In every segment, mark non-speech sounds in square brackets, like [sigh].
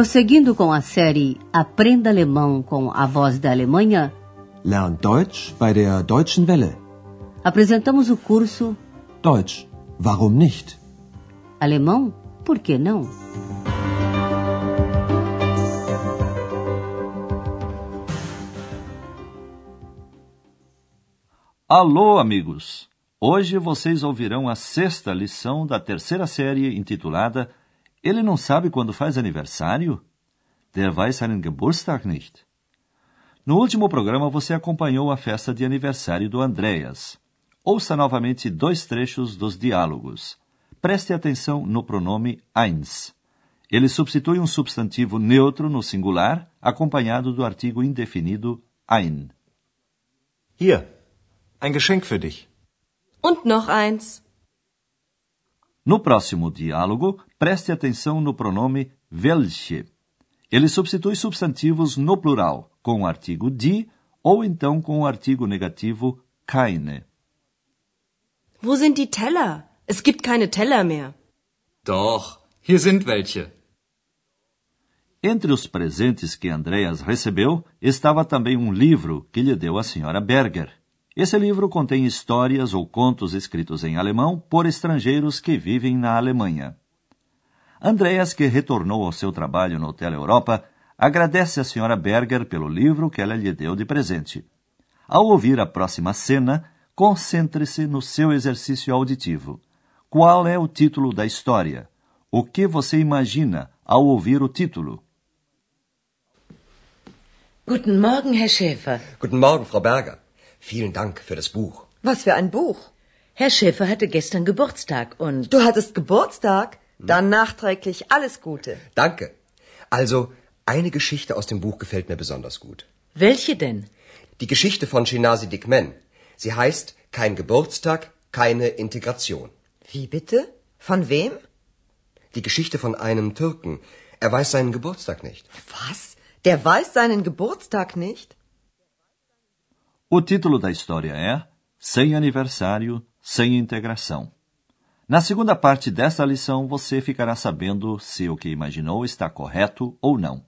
Prosseguindo com a série Aprenda Alemão com a Voz da Alemanha, Lern Deutsch bei der Deutschen Welle. apresentamos o curso Deutsch, warum nicht? Alemão, por que não? Alô, amigos! Hoje vocês ouvirão a sexta lição da terceira série intitulada Ele não sabe quando faz aniversário? Der weiß seinen Geburtstag nicht. No último programa você acompanhou a festa de aniversário do Andreas. Ouça novamente dois trechos dos diálogos. Preste atenção no pronome eins. Ele substitui um substantivo neutro no singular, acompanhado do artigo indefinido ein. Hier, ein Geschenk für dich. Und noch eins. No próximo diálogo, preste atenção no pronome welche. Ele substitui substantivos no plural, com o artigo die ou então com o artigo negativo keine. Wo sind die Teller? Es gibt keine Teller mehr. Doch, hier sind welche. Entre os presentes que Andreas recebeu estava também um livro que lhe deu a senhora Berger. Esse livro contém histórias ou contos escritos em alemão por estrangeiros que vivem na Alemanha. Andreas, que retornou ao seu trabalho no Hotel Europa, agradece à senhora Berger pelo livro que ela lhe deu de presente. Ao ouvir a próxima cena, concentre-se no seu exercício auditivo. Qual é o título da história? O que você imagina ao ouvir o título? Guten Morgen, Herr Schäfer. Guten Morgen, Frau Berger. Vielen Dank für das Buch. Was für ein Buch? Herr Schäfer hatte gestern Geburtstag und... Du hattest Geburtstag? Dann nachträglich alles Gute. Danke. Also, eine Geschichte aus dem Buch gefällt mir besonders gut. Welche denn? Die Geschichte von Shinasi Dikmen. Sie heißt Kein Geburtstag, keine Integration. Wie bitte? Von wem? Die Geschichte von einem Türken. Er weiß seinen Geburtstag nicht. Was? Der weiß seinen Geburtstag nicht? O título da história é Sem aniversário, sem integração. Na segunda parte desta lição, você ficará sabendo se o que imaginou está correto ou não.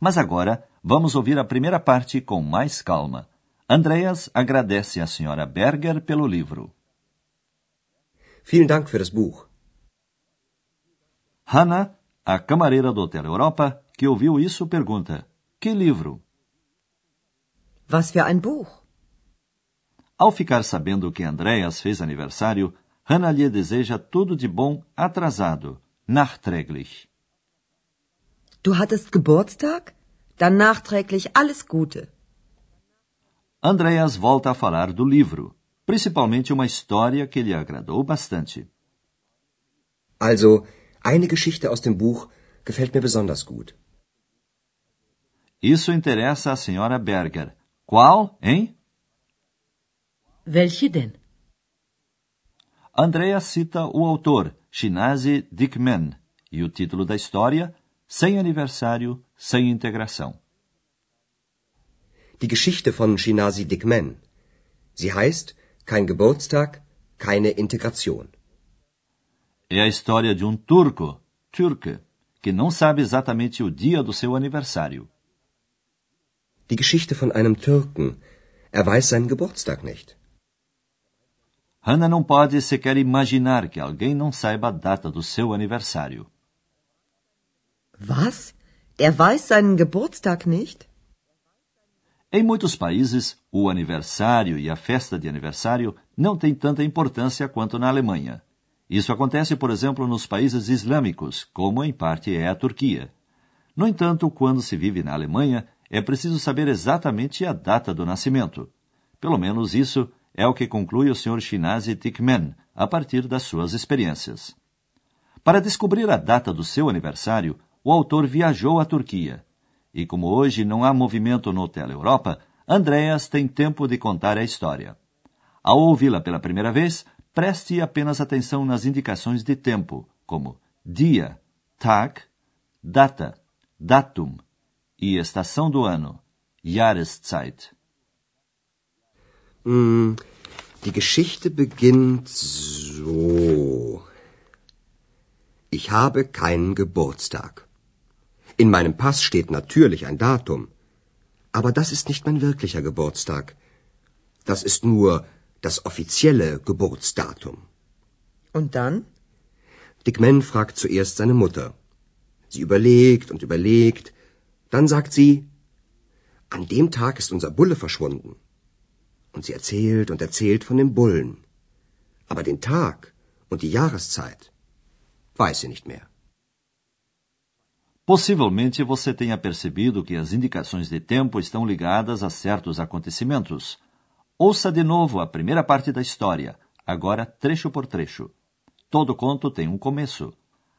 Mas agora, vamos ouvir a primeira parte com mais calma. Andreas agradece à senhora Berger pelo livro. Vielen Dank für das Buch. Hannah, a camareira do Hotel Europa, que ouviu isso, pergunta: Que livro? Was für ein Buch? Ao ficar sabendo que Andreas fez aniversário, Hannah lhe deseja tudo de bom atrasado, nachträglich. Du hattest Geburtstag? Dann nachträglich alles Gute. Andreas volta a falar do livro, principalmente uma história que lhe agradou bastante. Also, eine Geschichte aus dem Buch gefällt mir besonders gut. Isso interessa à senhora Berger. Qual, hein? Welche denn? Andrea cita o autor, Shinasi Dickman, e o título da história, Sem aniversário, sem integração. Die Geschichte von Shinasi Dikmen. Sie heißt Kein Geburtstag, keine Integration. É a história de um turco, Türke, que não sabe exatamente o dia do seu aniversário. Die Geschichte von einem Türken. Er weiß seinen Geburtstag nicht. Hannah não pode sequer imaginar que alguém não saiba a data do seu aniversário. Was? Er weiß seinen Geburtstag nicht? Em muitos países, o aniversário e a festa de aniversário não têm tanta importância quanto na Alemanha. Isso acontece, por exemplo, nos países islâmicos, como em parte é a Turquia. No entanto, quando se vive na Alemanha, é preciso saber exatamente a data do nascimento. Pelo menos isso é o que conclui o Sr. Shinazi Tikmen a partir das suas experiências. Para descobrir a data do seu aniversário, o autor viajou à Turquia. E como hoje não há movimento no Hotel Europa, Andreas tem tempo de contar a história. Ao ouvi-la pela primeira vez, preste apenas atenção nas indicações de tempo, como dia, Tag, data, datum e estação do ano, Jahreszeit. Hm, die Geschichte beginnt so. Ich habe keinen Geburtstag. In meinem Pass steht natürlich ein Datum. Aber das ist nicht mein wirklicher Geburtstag. Das ist nur das offizielle Geburtsdatum. Und dann? Dick Man fragt zuerst seine Mutter. Sie überlegt und überlegt. Dann sagt sie, an dem Tag ist unser Bulle verschwunden. Und sie erzählt und erzählt von dem Bullen. Aber den Tag und die Jahreszeit weiß sie nicht mehr. Possivelmente você tenha percebido que as indicações de tempo estão ligadas a certos acontecimentos. Ouça de novo a primeira parte da história, agora trecho por trecho. Todo conto tem um começo.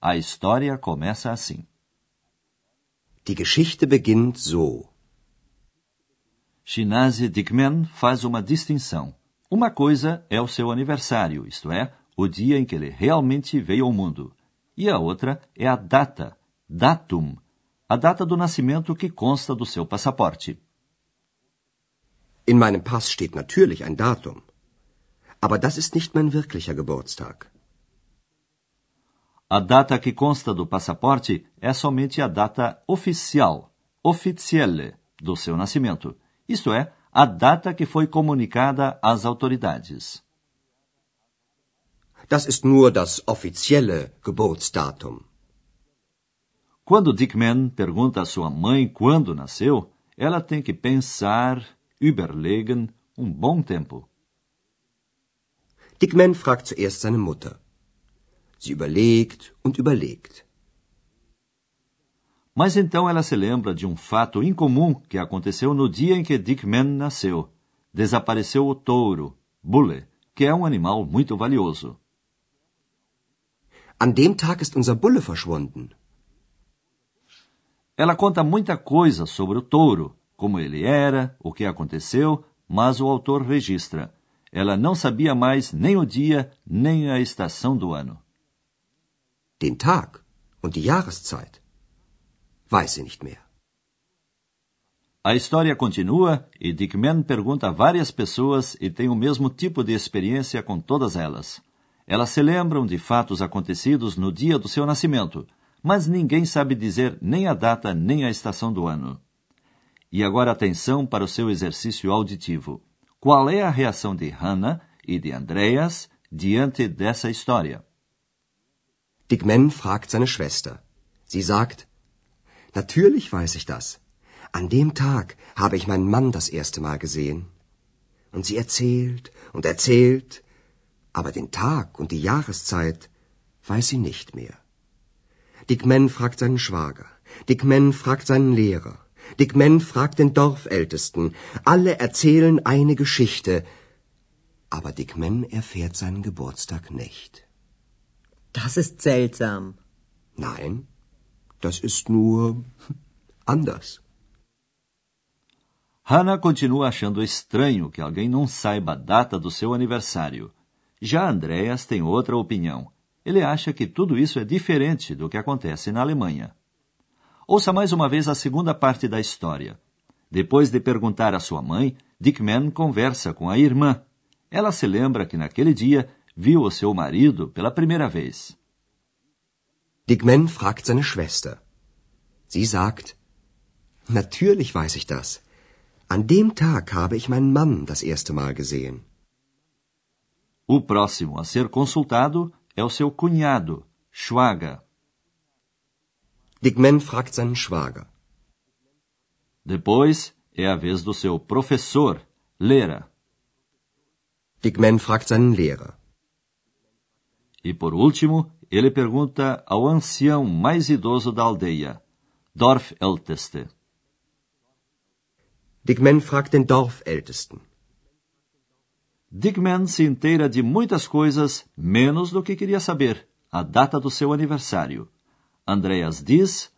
A história começa assim. Die Geschichte beginnt so. Shinase Dickman faz uma distinção. Uma coisa é o seu aniversário, isto é, o dia em que ele realmente veio ao mundo. E a outra é a data, datum, a data do nascimento que consta do seu passaporte. In meinem Pass steht natürlich ein Datum. Aber das ist nicht mein wirklicher Geburtstag. A data que consta do passaporte é somente a data oficial, officielle, do seu nascimento, isto é, a data que foi comunicada às autoridades. Das ist nur das offizielle Geburtsdatum. Quando Dickman pergunta à sua mãe quando nasceu, ela tem que pensar, überlegen, um bom tempo. Dickman fragt zuerst seine Mutter. Sie überlegt und überlegt. Mas então ela se lembra de um fato incomum que aconteceu no dia em que Dickman nasceu. Desapareceu o touro, Bulle, que é um animal muito valioso. An dem Tag ist unser Bulle verschwunden. Ela conta muita coisa sobre o touro, como ele era, o que aconteceu, mas o autor registra. Ela não sabia mais nem o dia, nem a estação do ano. Den Tag und die Jahreszeit weiß sie nicht mehr. A história continua e Dickman pergunta a várias pessoas e tem o mesmo tipo de experiência com todas elas. Elas se lembram de fatos acontecidos no dia do seu nascimento, mas ninguém sabe dizer nem a data nem a estação do ano. E agora atenção para o seu exercício auditivo. Qual é a reação de Hannah e de Andreas diante dessa história? Dickman fragt seine Schwester. Sie sagt, Natürlich weiß ich das. An dem Tag habe ich meinen Mann das erste Mal gesehen. Und sie erzählt und erzählt, aber den Tag und die Jahreszeit weiß sie nicht mehr. Dick Man fragt seinen Schwager, Dick Man fragt seinen Lehrer, Dick Man fragt den Dorfältesten, alle erzählen eine Geschichte, aber Dick Man erfährt seinen Geburtstag nicht. Das ist seltsam. Nein, das ist nur anders. Hannah continua achando estranho que alguém não saiba a data do seu aniversário. Já Andreas tem outra opinião. Ele acha que tudo isso é diferente do que acontece na Alemanha. Ouça mais uma vez a segunda parte da história. Depois de perguntar à sua mãe, Dickman conversa com a irmã. Ela se lembra que naquele dia viu o seu marido pela primeira vez. Dickman fragt seine Schwester. Sie sagt, Natürlich weiß ich das. An dem Tag habe ich meinen Mann das erste Mal gesehen. O próximo a ser consultado é o seu cunhado, Schwager. Dickman fragt seinen Schwager. Depois é a vez do seu professor, Lehrer. Dickman fragt seinen Lehrer. E por último, ele pergunta ao ancião mais idoso da aldeia, Dorfälteste. Dickman fragt den Dorfältesten. Dickman se inteira de muitas coisas, menos do que queria saber, a data do seu aniversário. Andreas diz: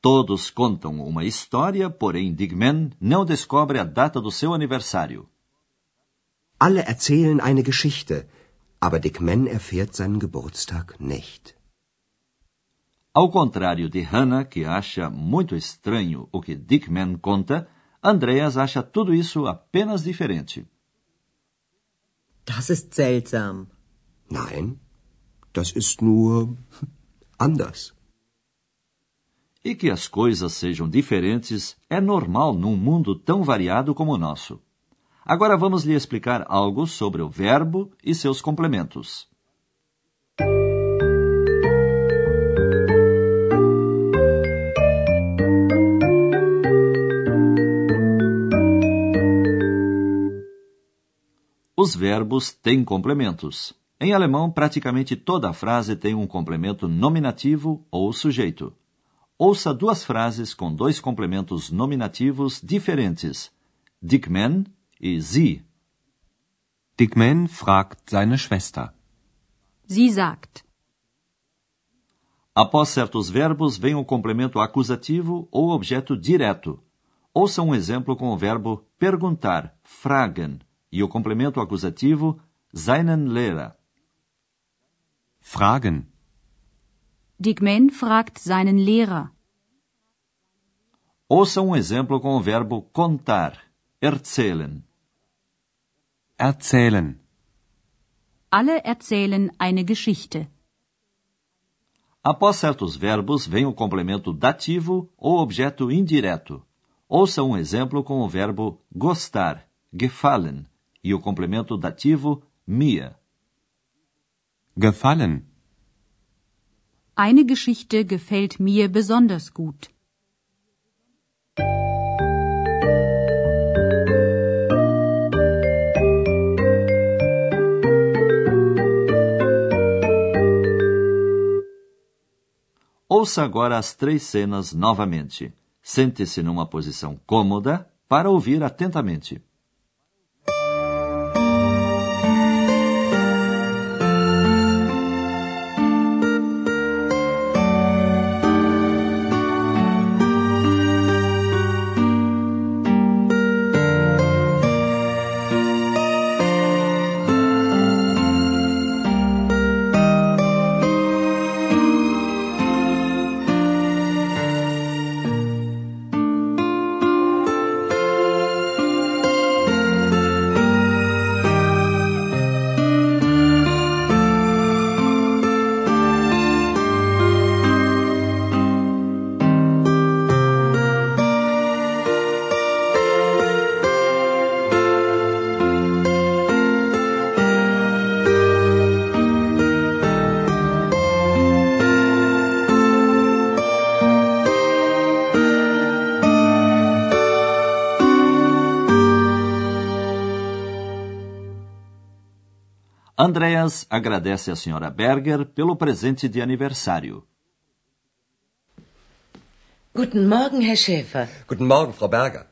Todos contam uma história, porém Dickman não descobre a data do seu aniversário. Alle erzählen eine Geschichte, aber Dickman erfährt seinen Geburtstag nicht. Ao contrário de Hannah, que acha muito estranho o que Dickman conta, Andreas acha tudo isso apenas diferente. Das ist seltsam. Nein, das ist nur [laughs] anders. E que as coisas sejam diferentes é normal num mundo tão variado como o nosso. Agora vamos lhe explicar algo sobre o verbo e seus complementos. Os verbos têm complementos. Em alemão, praticamente toda frase tem um complemento nominativo ou sujeito. Ouça duas frases com dois complementos nominativos diferentes: Dickman e Sie. Dickman fragt seine Schwester. Sie sagt. Após certos verbos vem o complemento acusativo ou objeto direto. Ouça um exemplo com o verbo perguntar, fragen, e o complemento acusativo seinen Lehrer. Fragen. Dickman fragt seinen Lehrer. Ouça um exemplo com o verbo contar, erzählen. Erzählen. Alle erzählen eine Geschichte. Após certos verbos vem o complemento dativo ou objeto indireto. Ouça um exemplo com o verbo gostar, gefallen, e o complemento dativo mir. Gefallen. Eine Geschichte gefällt mir besonders gut. Ouça agora as três cenas novamente. Sente-se numa posição cômoda para ouvir atentamente. Andreas agradece a Sra. Berger pelo presente de aniversário. Guten Morgen, Herr Schäfer. Guten Morgen, Frau Berger.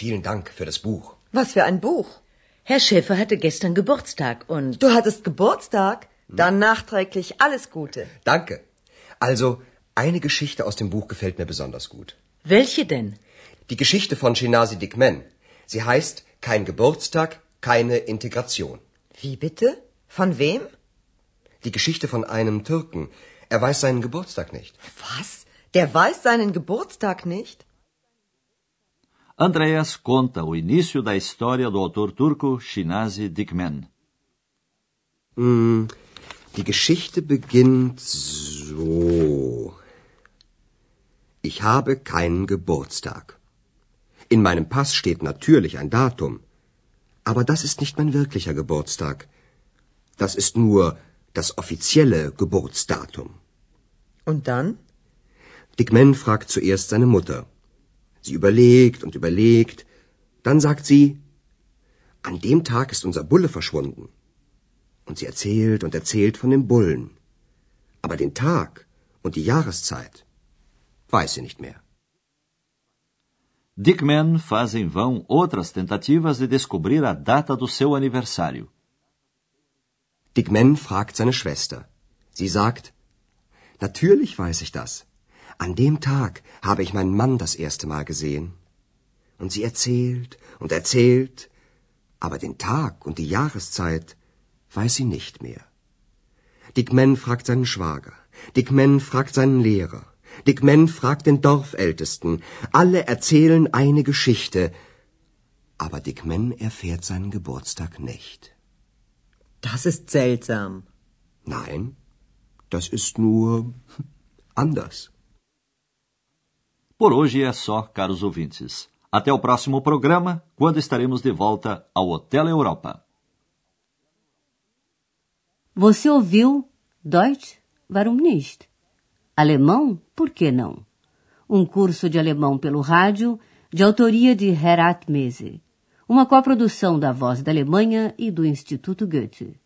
Vielen Dank für das Buch. Was für ein Buch. Herr Schäfer hatte gestern Geburtstag und... Du hattest Geburtstag? Dann nachträglich alles Gute. Danke. Also, eine Geschichte aus dem Buch gefällt mir besonders gut. Welche denn? Die Geschichte von Shinasi Dickman. Sie heißt Kein Geburtstag, keine Integration. Wie bitte? Von wem? Die Geschichte von einem Türken. Er weiß seinen Geburtstag nicht. Was? Der weiß seinen Geburtstag nicht? Andreas conta o início da história do autor turco Shinazi Dikmen. Hm, die Geschichte beginnt so. Ich habe keinen Geburtstag. In meinem Pass steht natürlich ein Datum. Aber das ist nicht mein wirklicher Geburtstag. Das ist nur das offizielle Geburtsdatum. Und dann? Dick Man fragt zuerst seine Mutter. Sie überlegt und überlegt. Dann sagt sie, an dem Tag ist unser Bulle verschwunden. Und sie erzählt und erzählt von dem Bullen. Aber den Tag und die Jahreszeit weiß sie nicht mehr. Dickman faz em vão outras tentativas de descobrir a data do seu aniversário. Dickman fragt seine Schwester. Sie sagt, Natürlich weiß ich das. An dem Tag habe ich meinen Mann das erste Mal gesehen. Und sie erzählt und erzählt, aber den Tag und die Jahreszeit weiß sie nicht mehr. Dick Man fragt seinen Schwager. Dick Man fragt seinen Lehrer. Dick Man fragt den Dorfältesten. Alle erzählen eine Geschichte. Aber Dick Man erfährt seinen Geburtstag nicht. Das ist seltsam. Nein, das ist nur anders. Por hoje é só, caros ouvintes. Até o próximo programa, quando estaremos de volta ao Hotel Europa. Você ouviu Deutsch? Warum nicht? Alemão? Por que não? Um curso de alemão pelo rádio, de autoria de Herat Mese. Uma coprodução da Voz da Alemanha e do Instituto Goethe.